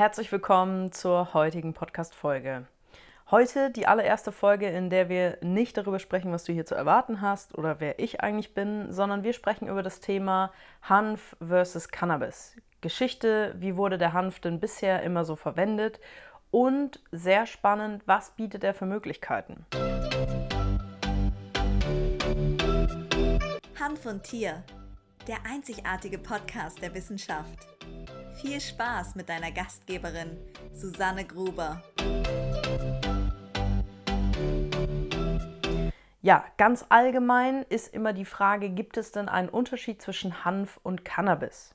Herzlich willkommen zur heutigen Podcast-Folge. Heute die allererste Folge, in der wir nicht darüber sprechen, was du hier zu erwarten hast oder wer ich eigentlich bin, sondern wir sprechen über das Thema Hanf versus Cannabis. Geschichte, wie wurde der Hanf denn bisher immer so verwendet und sehr spannend, was bietet er für Möglichkeiten? Hanf und Tier, der einzigartige Podcast der Wissenschaft. Viel Spaß mit deiner Gastgeberin, Susanne Gruber. Ja, ganz allgemein ist immer die Frage, gibt es denn einen Unterschied zwischen Hanf und Cannabis?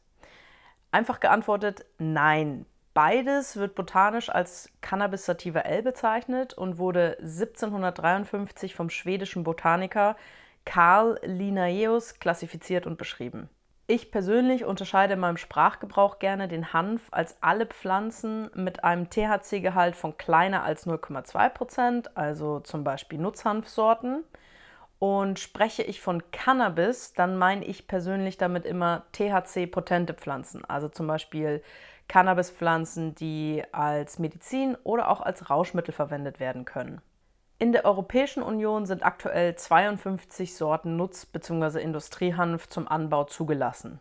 Einfach geantwortet, nein. Beides wird botanisch als Cannabis sativa L bezeichnet und wurde 1753 vom schwedischen Botaniker Carl Linnaeus klassifiziert und beschrieben. Ich persönlich unterscheide in meinem Sprachgebrauch gerne den Hanf als alle Pflanzen mit einem THC-Gehalt von kleiner als 0,2%, also zum Beispiel Nutzhanfsorten. Und spreche ich von Cannabis, dann meine ich persönlich damit immer THC-potente Pflanzen, also zum Beispiel Cannabispflanzen, die als Medizin oder auch als Rauschmittel verwendet werden können. In der Europäischen Union sind aktuell 52 Sorten Nutz- bzw. Industriehanf zum Anbau zugelassen.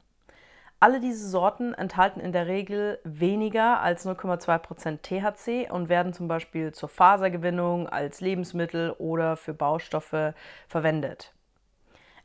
Alle diese Sorten enthalten in der Regel weniger als 0,2% THC und werden zum Beispiel zur Fasergewinnung, als Lebensmittel oder für Baustoffe verwendet.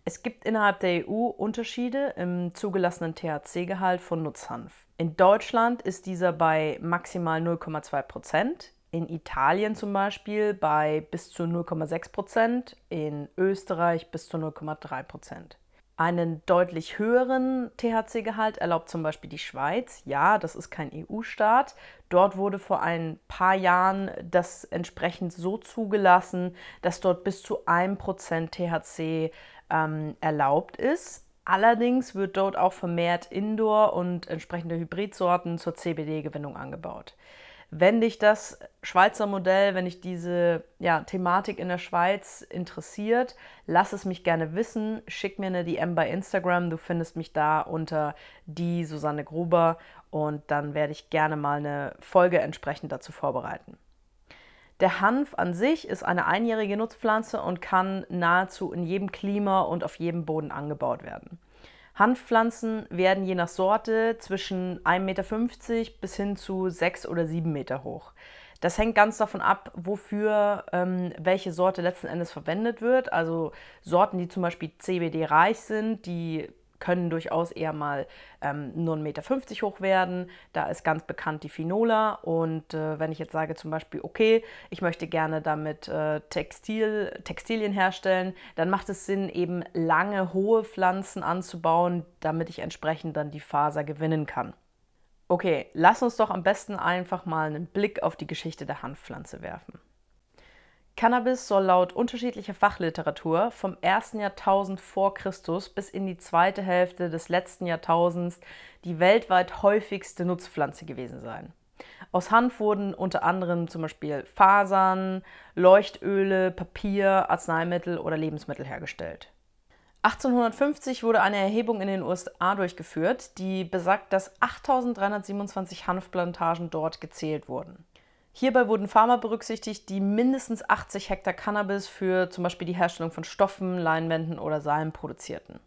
Es gibt innerhalb der EU Unterschiede im zugelassenen THC-Gehalt von Nutzhanf. In Deutschland ist dieser bei maximal 0,2 Prozent, in Italien zum Beispiel bei bis zu 0,6 Prozent, in Österreich bis zu 0,3 Prozent. Einen deutlich höheren THC-Gehalt erlaubt zum Beispiel die Schweiz. Ja, das ist kein EU-Staat. Dort wurde vor ein paar Jahren das entsprechend so zugelassen, dass dort bis zu 1% THC ähm, erlaubt ist. Allerdings wird dort auch vermehrt Indoor- und entsprechende Hybridsorten zur CBD-Gewinnung angebaut wenn dich das Schweizer Modell, wenn dich diese ja, Thematik in der Schweiz interessiert, lass es mich gerne wissen. Schick mir eine DM bei Instagram. Du findest mich da unter die Susanne Gruber und dann werde ich gerne mal eine Folge entsprechend dazu vorbereiten. Der Hanf an sich ist eine einjährige Nutzpflanze und kann nahezu in jedem Klima und auf jedem Boden angebaut werden. Hanfpflanzen werden je nach Sorte zwischen 1,50 Meter bis hin zu 6 oder 7 Meter hoch. Das hängt ganz davon ab, wofür ähm, welche Sorte letzten Endes verwendet wird. Also Sorten, die zum Beispiel CBD-reich sind, die können durchaus eher mal ähm, nur 1,50 Meter hoch werden. Da ist ganz bekannt die Finola. Und äh, wenn ich jetzt sage zum Beispiel, okay, ich möchte gerne damit äh, Textil, Textilien herstellen, dann macht es Sinn, eben lange, hohe Pflanzen anzubauen, damit ich entsprechend dann die Faser gewinnen kann. Okay, lass uns doch am besten einfach mal einen Blick auf die Geschichte der Hanfpflanze werfen. Cannabis soll laut unterschiedlicher Fachliteratur vom ersten Jahrtausend vor Christus bis in die zweite Hälfte des letzten Jahrtausends die weltweit häufigste Nutzpflanze gewesen sein. Aus Hanf wurden unter anderem zum Beispiel Fasern, Leuchtöle, Papier, Arzneimittel oder Lebensmittel hergestellt. 1850 wurde eine Erhebung in den USA durchgeführt, die besagt, dass 8327 Hanfplantagen dort gezählt wurden. Hierbei wurden Farmer berücksichtigt, die mindestens 80 Hektar Cannabis für zum Beispiel die Herstellung von Stoffen, Leinwänden oder Seilen produzierten.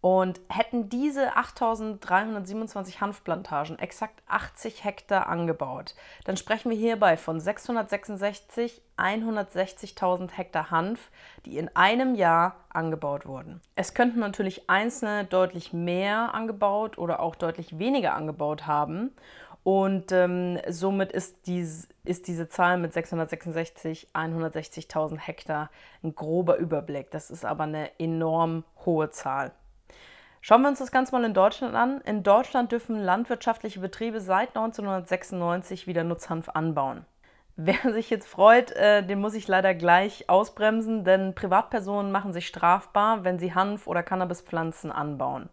Und hätten diese 8327 Hanfplantagen exakt 80 Hektar angebaut, dann sprechen wir hierbei von 666 160.000 Hektar Hanf, die in einem Jahr angebaut wurden. Es könnten natürlich einzelne deutlich mehr angebaut oder auch deutlich weniger angebaut haben. Und ähm, somit ist, dies, ist diese Zahl mit 666, 160.000 Hektar ein grober Überblick. Das ist aber eine enorm hohe Zahl. Schauen wir uns das Ganze mal in Deutschland an. In Deutschland dürfen landwirtschaftliche Betriebe seit 1996 wieder Nutzhanf anbauen. Wer sich jetzt freut, äh, den muss ich leider gleich ausbremsen, denn Privatpersonen machen sich strafbar, wenn sie Hanf- oder Cannabispflanzen anbauen.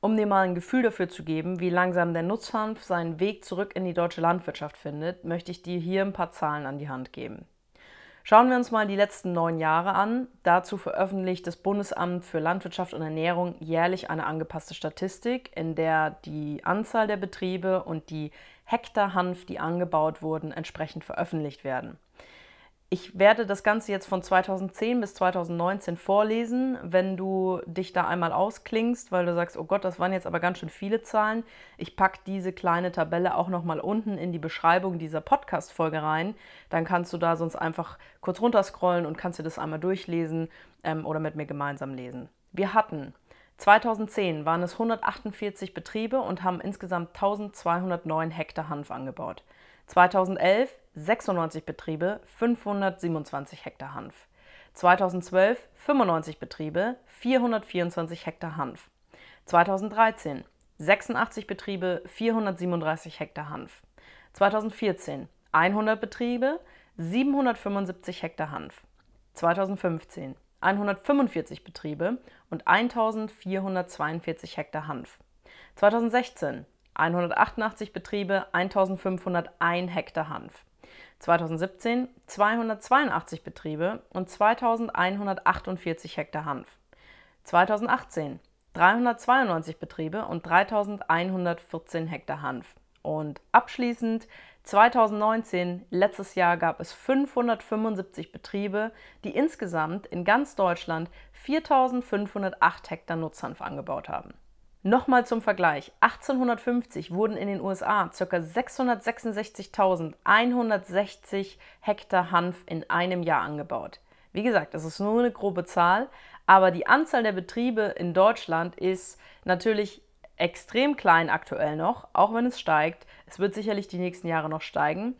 Um dir mal ein Gefühl dafür zu geben, wie langsam der Nutzhanf seinen Weg zurück in die deutsche Landwirtschaft findet, möchte ich dir hier ein paar Zahlen an die Hand geben. Schauen wir uns mal die letzten neun Jahre an. Dazu veröffentlicht das Bundesamt für Landwirtschaft und Ernährung jährlich eine angepasste Statistik, in der die Anzahl der Betriebe und die Hektar Hanf, die angebaut wurden, entsprechend veröffentlicht werden. Ich werde das Ganze jetzt von 2010 bis 2019 vorlesen, wenn du dich da einmal ausklingst, weil du sagst, oh Gott, das waren jetzt aber ganz schön viele Zahlen. Ich packe diese kleine Tabelle auch nochmal unten in die Beschreibung dieser Podcast-Folge rein. Dann kannst du da sonst einfach kurz runterscrollen und kannst dir das einmal durchlesen ähm, oder mit mir gemeinsam lesen. Wir hatten 2010 waren es 148 Betriebe und haben insgesamt 1209 Hektar Hanf angebaut. 2011 96 Betriebe, 527 Hektar Hanf. 2012 95 Betriebe, 424 Hektar Hanf. 2013 86 Betriebe, 437 Hektar Hanf. 2014 100 Betriebe, 775 Hektar Hanf. 2015 145 Betriebe und 1442 Hektar Hanf. 2016 188 Betriebe, 1501 Hektar Hanf. 2017 282 Betriebe und 2148 Hektar Hanf. 2018 392 Betriebe und 3114 Hektar Hanf. Und abschließend 2019, letztes Jahr, gab es 575 Betriebe, die insgesamt in ganz Deutschland 4508 Hektar Nutzhanf angebaut haben. Nochmal zum Vergleich. 1850 wurden in den USA ca. 666.160 Hektar Hanf in einem Jahr angebaut. Wie gesagt, das ist nur eine grobe Zahl, aber die Anzahl der Betriebe in Deutschland ist natürlich extrem klein aktuell noch, auch wenn es steigt. Es wird sicherlich die nächsten Jahre noch steigen.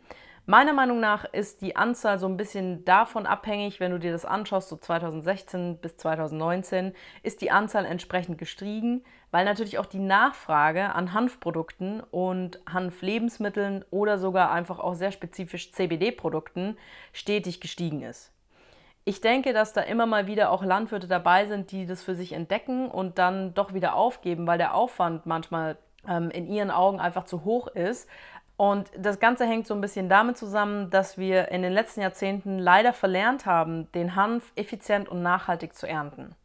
Meiner Meinung nach ist die Anzahl so ein bisschen davon abhängig, wenn du dir das anschaust, so 2016 bis 2019, ist die Anzahl entsprechend gestiegen, weil natürlich auch die Nachfrage an Hanfprodukten und Hanflebensmitteln oder sogar einfach auch sehr spezifisch CBD-Produkten stetig gestiegen ist. Ich denke, dass da immer mal wieder auch Landwirte dabei sind, die das für sich entdecken und dann doch wieder aufgeben, weil der Aufwand manchmal ähm, in ihren Augen einfach zu hoch ist. Und das Ganze hängt so ein bisschen damit zusammen, dass wir in den letzten Jahrzehnten leider verlernt haben, den Hanf effizient und nachhaltig zu ernten.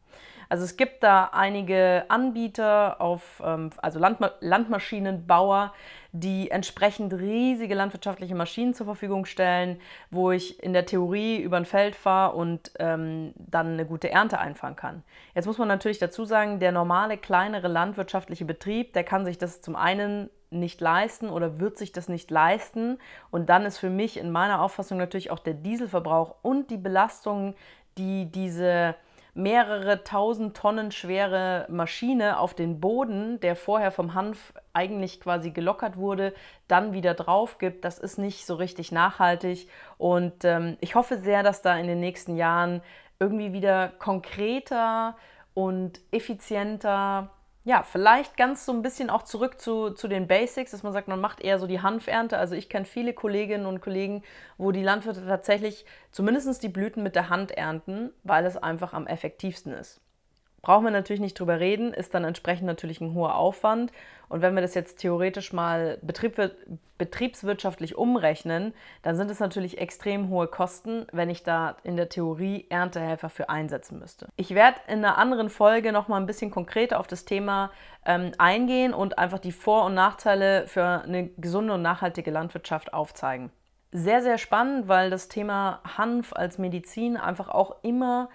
Also es gibt da einige Anbieter auf, ähm, also Landma Landmaschinenbauer, die entsprechend riesige landwirtschaftliche Maschinen zur Verfügung stellen, wo ich in der Theorie über ein Feld fahre und ähm, dann eine gute Ernte einfahren kann. Jetzt muss man natürlich dazu sagen, der normale kleinere landwirtschaftliche Betrieb, der kann sich das zum einen nicht leisten oder wird sich das nicht leisten. Und dann ist für mich in meiner Auffassung natürlich auch der Dieselverbrauch und die Belastung, die diese mehrere tausend Tonnen schwere Maschine auf den Boden, der vorher vom Hanf eigentlich quasi gelockert wurde, dann wieder drauf gibt. Das ist nicht so richtig nachhaltig. Und ähm, ich hoffe sehr, dass da in den nächsten Jahren irgendwie wieder konkreter und effizienter ja, vielleicht ganz so ein bisschen auch zurück zu, zu den Basics, dass man sagt, man macht eher so die Hanfernte. Also ich kenne viele Kolleginnen und Kollegen, wo die Landwirte tatsächlich zumindest die Blüten mit der Hand ernten, weil es einfach am effektivsten ist. Brauchen wir natürlich nicht drüber reden, ist dann entsprechend natürlich ein hoher Aufwand. Und wenn wir das jetzt theoretisch mal betrieb, betriebswirtschaftlich umrechnen, dann sind es natürlich extrem hohe Kosten, wenn ich da in der Theorie Erntehelfer für einsetzen müsste. Ich werde in einer anderen Folge noch mal ein bisschen konkreter auf das Thema ähm, eingehen und einfach die Vor- und Nachteile für eine gesunde und nachhaltige Landwirtschaft aufzeigen. Sehr, sehr spannend, weil das Thema Hanf als Medizin einfach auch immer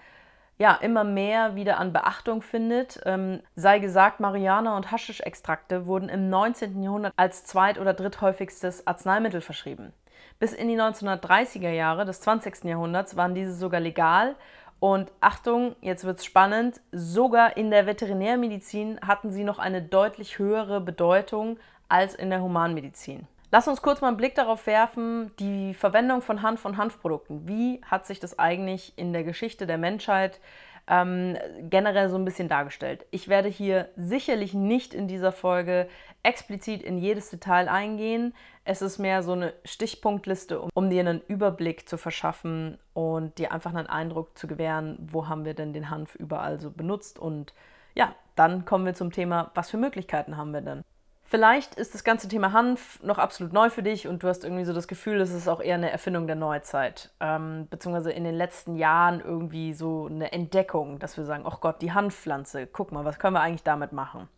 ja, immer mehr wieder an Beachtung findet. Ähm, sei gesagt, Marihuana- und Haschisch-Extrakte wurden im 19. Jahrhundert als zweit- oder dritthäufigstes Arzneimittel verschrieben. Bis in die 1930er Jahre des 20. Jahrhunderts waren diese sogar legal. Und Achtung, jetzt wird es spannend, sogar in der Veterinärmedizin hatten sie noch eine deutlich höhere Bedeutung als in der Humanmedizin. Lass uns kurz mal einen Blick darauf werfen, die Verwendung von Hanf und Hanfprodukten. Wie hat sich das eigentlich in der Geschichte der Menschheit ähm, generell so ein bisschen dargestellt? Ich werde hier sicherlich nicht in dieser Folge explizit in jedes Detail eingehen. Es ist mehr so eine Stichpunktliste, um, um dir einen Überblick zu verschaffen und dir einfach einen Eindruck zu gewähren, wo haben wir denn den Hanf überall so benutzt. Und ja, dann kommen wir zum Thema, was für Möglichkeiten haben wir denn? Vielleicht ist das ganze Thema Hanf noch absolut neu für dich und du hast irgendwie so das Gefühl, es ist auch eher eine Erfindung der Neuzeit. Ähm, beziehungsweise in den letzten Jahren irgendwie so eine Entdeckung, dass wir sagen, oh Gott, die Hanfpflanze, guck mal, was können wir eigentlich damit machen?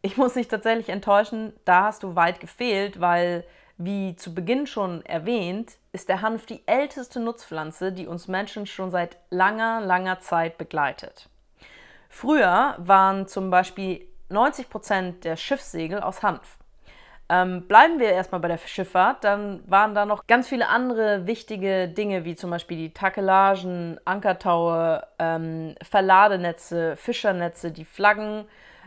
Ich muss dich tatsächlich enttäuschen, da hast du weit gefehlt, weil Wie zu Beginn schon erwähnt, ist der Hanf die älteste Nutzpflanze, die uns Menschen schon seit langer, langer Zeit begleitet. Früher waren zum Beispiel 90 Prozent der Schiffssegel aus Hanf. Ähm, bleiben wir erstmal bei der Schifffahrt, dann waren da noch ganz viele andere wichtige Dinge, wie zum Beispiel die Takelagen, Ankertaue, ähm, Verladenetze, Fischernetze, die Flaggen,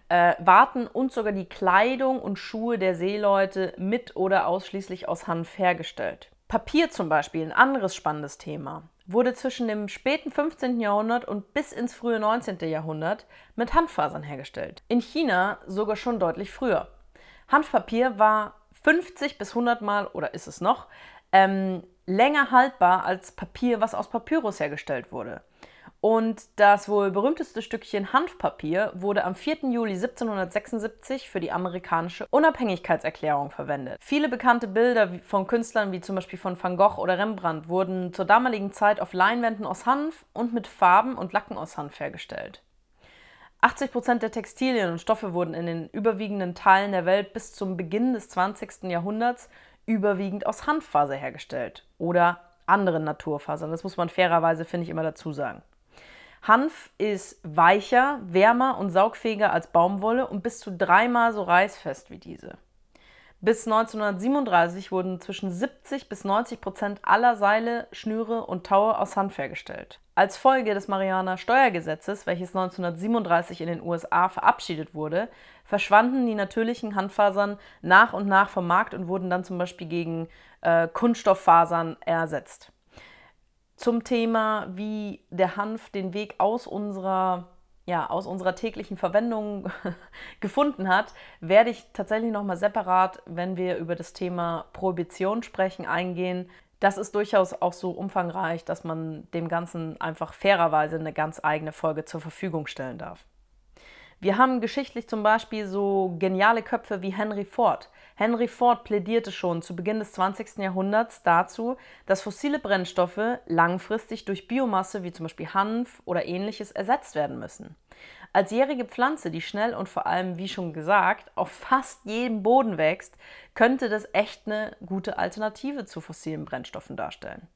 äh, Warten und sogar die Kleidung und Schuhe der Seeleute mit oder ausschließlich aus Hanf hergestellt. Papier zum Beispiel, ein anderes spannendes Thema, wurde zwischen dem späten 15. Jahrhundert und bis ins frühe 19. Jahrhundert mit Hanffasern hergestellt. In China sogar schon deutlich früher. Hanfpapier war 50 bis 100 Mal, oder ist es noch, ähm, länger haltbar als Papier, was aus Papyrus hergestellt wurde. Und das wohl berühmteste Stückchen Hanfpapier wurde am 4. Juli 1776 für die amerikanische Unabhängigkeitserklärung verwendet. Viele bekannte Bilder von Künstlern wie zum Beispiel von Van Gogh oder Rembrandt wurden zur damaligen Zeit auf Leinwänden aus Hanf und mit Farben und Lacken aus Hanf hergestellt. 80 Prozent der Textilien und Stoffe wurden in den überwiegenden Teilen der Welt bis zum Beginn des 20. Jahrhunderts überwiegend aus Hanffaser hergestellt oder anderen Naturfasern. Das muss man fairerweise, finde ich, immer dazu sagen. Hanf ist weicher, wärmer und saugfähiger als Baumwolle und bis zu dreimal so reißfest wie diese. Bis 1937 wurden zwischen 70 bis 90 Prozent aller Seile, Schnüre und Taue aus Hanf hergestellt. Als Folge des Marihuana Steuergesetzes, welches 1937 in den USA verabschiedet wurde, verschwanden die natürlichen Hanffasern nach und nach vom Markt und wurden dann zum Beispiel gegen äh, Kunststofffasern ersetzt. Zum Thema, wie der Hanf den Weg aus unserer ja, aus unserer täglichen Verwendung gefunden hat, werde ich tatsächlich nochmal separat, wenn wir über das Thema Prohibition sprechen, eingehen. Das ist durchaus auch so umfangreich, dass man dem Ganzen einfach fairerweise eine ganz eigene Folge zur Verfügung stellen darf. Wir haben geschichtlich zum Beispiel so geniale Köpfe wie Henry Ford. Henry Ford plädierte schon zu Beginn des 20. Jahrhunderts dazu, dass fossile Brennstoffe langfristig durch Biomasse wie zum Beispiel Hanf oder ähnliches ersetzt werden müssen. Als jährige Pflanze, die schnell und vor allem, wie schon gesagt, auf fast jedem Boden wächst, könnte das echt eine gute Alternative zu fossilen Brennstoffen darstellen.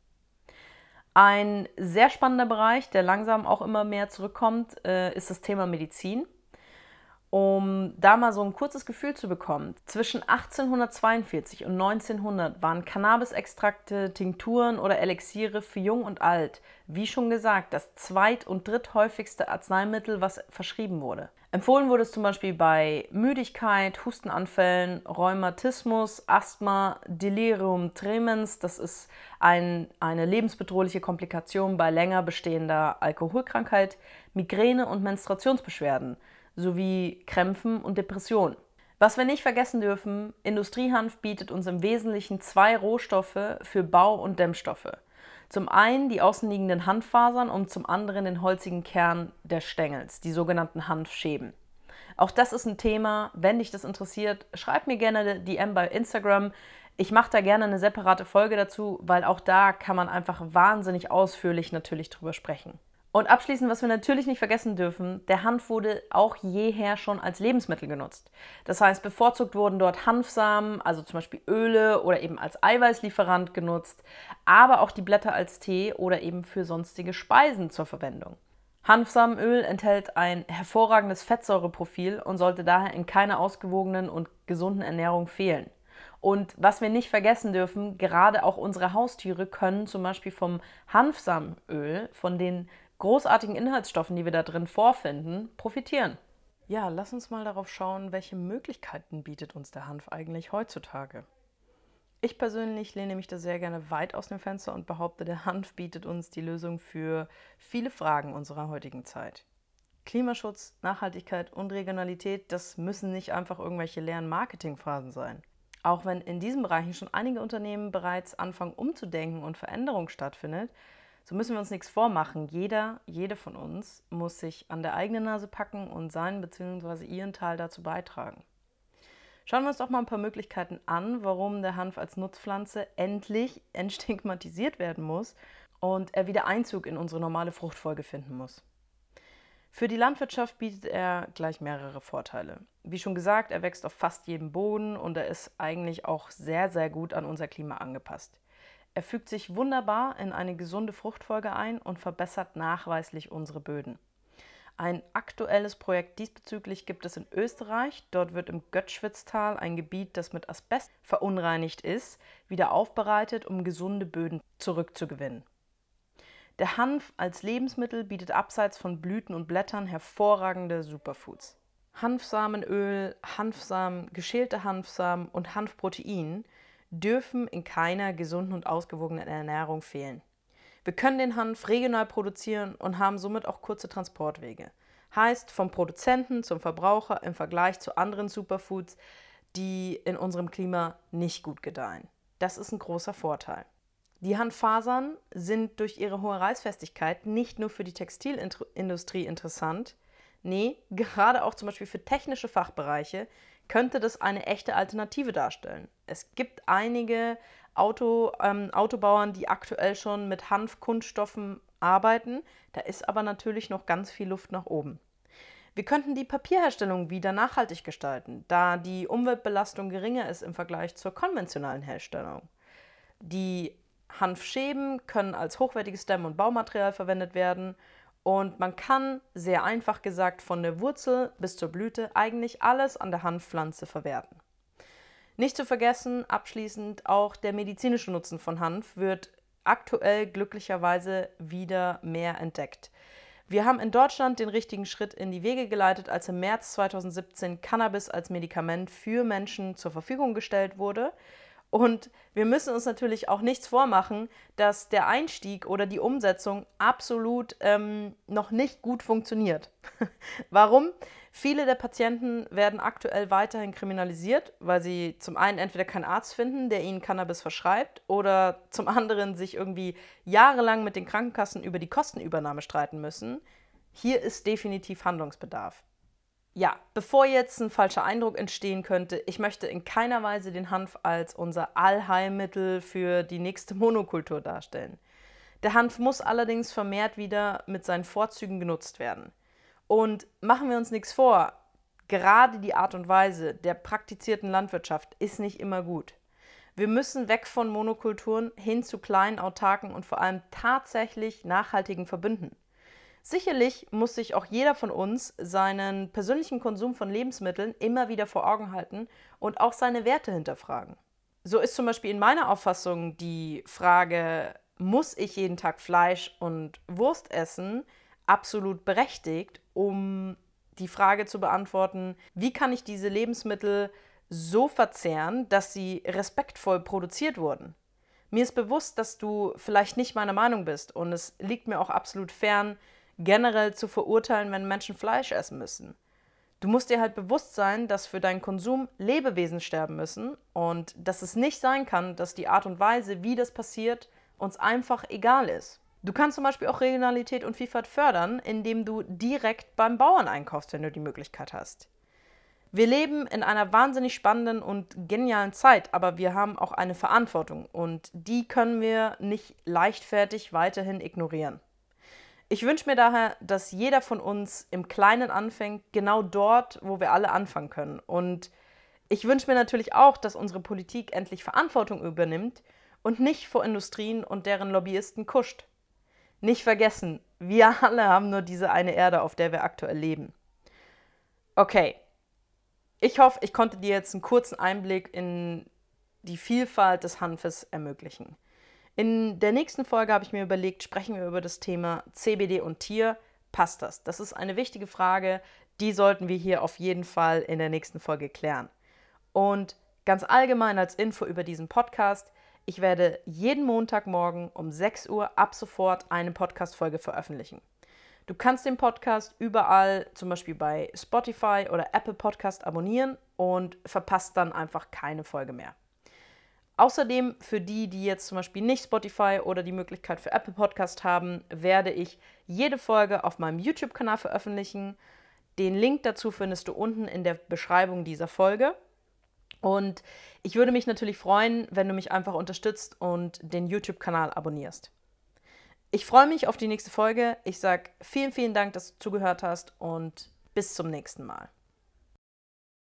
Ein sehr spannender Bereich, der langsam auch immer mehr zurückkommt, äh, ist das Thema Medizin um da mal so ein kurzes Gefühl zu bekommen. Zwischen 1842 und 1900 waren Cannabisextrakte, Tinkturen oder Elixiere für Jung und Alt, wie schon gesagt, das zweit- und dritthäufigste Arzneimittel, was verschrieben wurde. Empfohlen wurde es zum Beispiel bei Müdigkeit, Hustenanfällen, Rheumatismus, Asthma, Delirium tremens, das ist ein, eine lebensbedrohliche Komplikation bei länger bestehender Alkoholkrankheit, Migräne und Menstruationsbeschwerden sowie Krämpfen und Depressionen. Was wir nicht vergessen dürfen, Industriehanf bietet uns im Wesentlichen zwei Rohstoffe für Bau- und Dämmstoffe. Zum einen die außenliegenden Hanffasern und zum anderen den holzigen Kern der Stängels, die sogenannten Hanfschäben. Auch das ist ein Thema. Wenn dich das interessiert, schreib mir gerne DM bei Instagram. Ich mache da gerne eine separate Folge dazu, weil auch da kann man einfach wahnsinnig ausführlich natürlich drüber sprechen. Und abschließend, was wir natürlich nicht vergessen dürfen, der Hanf wurde auch jeher schon als Lebensmittel genutzt. Das heißt, bevorzugt wurden dort Hanfsamen, also zum Beispiel Öle oder eben als Eiweißlieferant genutzt, aber auch die Blätter als Tee oder eben für sonstige Speisen zur Verwendung. Hanfsamenöl enthält ein hervorragendes Fettsäureprofil und sollte daher in keiner ausgewogenen und gesunden Ernährung fehlen. Und was wir nicht vergessen dürfen, gerade auch unsere Haustiere können zum Beispiel vom Hanfsamenöl, von den großartigen Inhaltsstoffen, die wir da drin vorfinden, profitieren. Ja, lass uns mal darauf schauen, welche Möglichkeiten bietet uns der Hanf eigentlich heutzutage. Ich persönlich lehne mich da sehr gerne weit aus dem Fenster und behaupte, der Hanf bietet uns die Lösung für viele Fragen unserer heutigen Zeit. Klimaschutz, Nachhaltigkeit und Regionalität, das müssen nicht einfach irgendwelche leeren Marketingphrasen sein. Auch wenn in diesen Bereichen schon einige Unternehmen bereits anfangen umzudenken und Veränderung stattfindet, so müssen wir uns nichts vormachen. Jeder, jede von uns muss sich an der eigenen Nase packen und seinen bzw. ihren Teil dazu beitragen. Schauen wir uns doch mal ein paar Möglichkeiten an, warum der Hanf als Nutzpflanze endlich entstigmatisiert werden muss und er wieder Einzug in unsere normale Fruchtfolge finden muss. Für die Landwirtschaft bietet er gleich mehrere Vorteile. Wie schon gesagt, er wächst auf fast jedem Boden und er ist eigentlich auch sehr, sehr gut an unser Klima angepasst. Er fügt sich wunderbar in eine gesunde Fruchtfolge ein und verbessert nachweislich unsere Böden. Ein aktuelles Projekt diesbezüglich gibt es in Österreich. Dort wird im Göttschwitztal ein Gebiet, das mit Asbest verunreinigt ist, wieder aufbereitet, um gesunde Böden zurückzugewinnen. Der Hanf als Lebensmittel bietet abseits von Blüten und Blättern hervorragende Superfoods. Hanfsamenöl, Hanfsamen, geschälte Hanfsamen und Hanfprotein dürfen in keiner gesunden und ausgewogenen Ernährung fehlen. Wir können den Hanf regional produzieren und haben somit auch kurze Transportwege. Heißt vom Produzenten zum Verbraucher im Vergleich zu anderen Superfoods, die in unserem Klima nicht gut gedeihen. Das ist ein großer Vorteil. Die Hanffasern sind durch ihre hohe Reißfestigkeit nicht nur für die Textilindustrie interessant, nee, gerade auch zum Beispiel für technische Fachbereiche könnte das eine echte Alternative darstellen. Es gibt einige Auto, ähm, Autobauern, die aktuell schon mit Hanfkunststoffen arbeiten, da ist aber natürlich noch ganz viel Luft nach oben. Wir könnten die Papierherstellung wieder nachhaltig gestalten, da die Umweltbelastung geringer ist im Vergleich zur konventionalen Herstellung. Die Hanfschäben können als hochwertiges Dämm- und Baumaterial verwendet werden und man kann, sehr einfach gesagt, von der Wurzel bis zur Blüte eigentlich alles an der Hanfpflanze verwerten. Nicht zu vergessen, abschließend auch der medizinische Nutzen von Hanf wird aktuell glücklicherweise wieder mehr entdeckt. Wir haben in Deutschland den richtigen Schritt in die Wege geleitet, als im März 2017 Cannabis als Medikament für Menschen zur Verfügung gestellt wurde. Und wir müssen uns natürlich auch nichts vormachen, dass der Einstieg oder die Umsetzung absolut ähm, noch nicht gut funktioniert. Warum? Viele der Patienten werden aktuell weiterhin kriminalisiert, weil sie zum einen entweder keinen Arzt finden, der ihnen Cannabis verschreibt, oder zum anderen sich irgendwie jahrelang mit den Krankenkassen über die Kostenübernahme streiten müssen. Hier ist definitiv Handlungsbedarf ja, bevor jetzt ein falscher Eindruck entstehen könnte, ich möchte in keiner Weise den Hanf als unser Allheilmittel für die nächste Monokultur darstellen. Der Hanf muss allerdings vermehrt wieder mit seinen Vorzügen genutzt werden. Und machen wir uns nichts vor, gerade die Art und Weise der praktizierten Landwirtschaft ist nicht immer gut. Wir müssen weg von Monokulturen hin zu kleinen, autarken und vor allem tatsächlich nachhaltigen Verbünden. Sicherlich muss sich auch jeder von uns seinen persönlichen Konsum von Lebensmitteln immer wieder vor Augen halten und auch seine Werte hinterfragen. So ist zum Beispiel in meiner Auffassung die Frage, muss ich jeden Tag Fleisch und Wurst essen, absolut berechtigt, um die Frage zu beantworten, wie kann ich diese Lebensmittel so verzehren, dass sie respektvoll produziert wurden. Mir ist bewusst, dass du vielleicht nicht meiner Meinung bist und es liegt mir auch absolut fern, generell zu verurteilen, wenn Menschen Fleisch essen müssen. Du musst dir halt bewusst sein, dass für deinen Konsum Lebewesen sterben müssen und dass es nicht sein kann, dass die Art und Weise, wie das passiert, uns einfach egal ist. Du kannst zum Beispiel auch Regionalität und Vielfalt fördern, indem du direkt beim Bauern einkaufst, wenn du die Möglichkeit hast. Wir leben in einer wahnsinnig spannenden und genialen Zeit, aber wir haben auch eine Verantwortung und die können wir nicht leichtfertig weiterhin ignorieren. Ich wünsche mir daher, dass jeder von uns im Kleinen anfängt, genau dort, wo wir alle anfangen können. Und ich wünsche mir natürlich auch, dass unsere Politik endlich Verantwortung übernimmt und nicht vor Industrien und deren Lobbyisten kuscht. Nicht vergessen, wir alle haben nur diese eine Erde, auf der wir aktuell leben. Okay, ich hoffe, ich konnte dir jetzt einen kurzen Einblick in die Vielfalt des Hanfes ermöglichen. In der nächsten Folge habe ich mir überlegt, sprechen wir über das Thema CBD und Tier. Passt das? Das ist eine wichtige Frage, die sollten wir hier auf jeden Fall in der nächsten Folge klären. Und ganz allgemein als Info über diesen Podcast, ich werde jeden Montagmorgen um 6 Uhr ab sofort eine Podcast-Folge veröffentlichen. Du kannst den Podcast überall, zum Beispiel bei Spotify oder Apple Podcast, abonnieren und verpasst dann einfach keine Folge mehr. Außerdem für die, die jetzt zum Beispiel nicht Spotify oder die Möglichkeit für Apple Podcast haben, werde ich jede Folge auf meinem YouTube-Kanal veröffentlichen. Den Link dazu findest du unten in der Beschreibung dieser Folge. Und ich würde mich natürlich freuen, wenn du mich einfach unterstützt und den YouTube-Kanal abonnierst. Ich freue mich auf die nächste Folge. Ich sage vielen, vielen Dank, dass du zugehört hast und bis zum nächsten Mal.